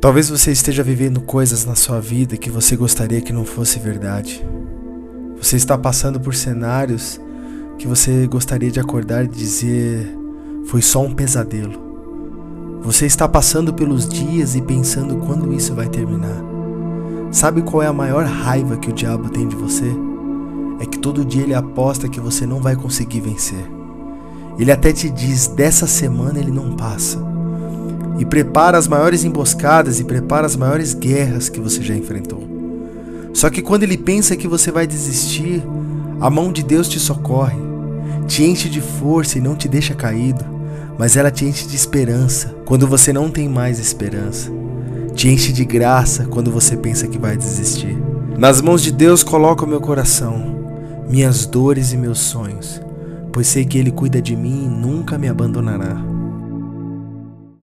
Talvez você esteja vivendo coisas na sua vida que você gostaria que não fosse verdade. Você está passando por cenários que você gostaria de acordar e dizer foi só um pesadelo. Você está passando pelos dias e pensando quando isso vai terminar. Sabe qual é a maior raiva que o diabo tem de você? É que todo dia ele aposta que você não vai conseguir vencer. Ele até te diz: dessa semana ele não passa. E prepara as maiores emboscadas e prepara as maiores guerras que você já enfrentou. Só que quando ele pensa que você vai desistir, a mão de Deus te socorre, te enche de força e não te deixa caído, mas ela te enche de esperança quando você não tem mais esperança. Te enche de graça quando você pensa que vai desistir. Nas mãos de Deus coloco meu coração, minhas dores e meus sonhos, pois sei que Ele cuida de mim e nunca me abandonará.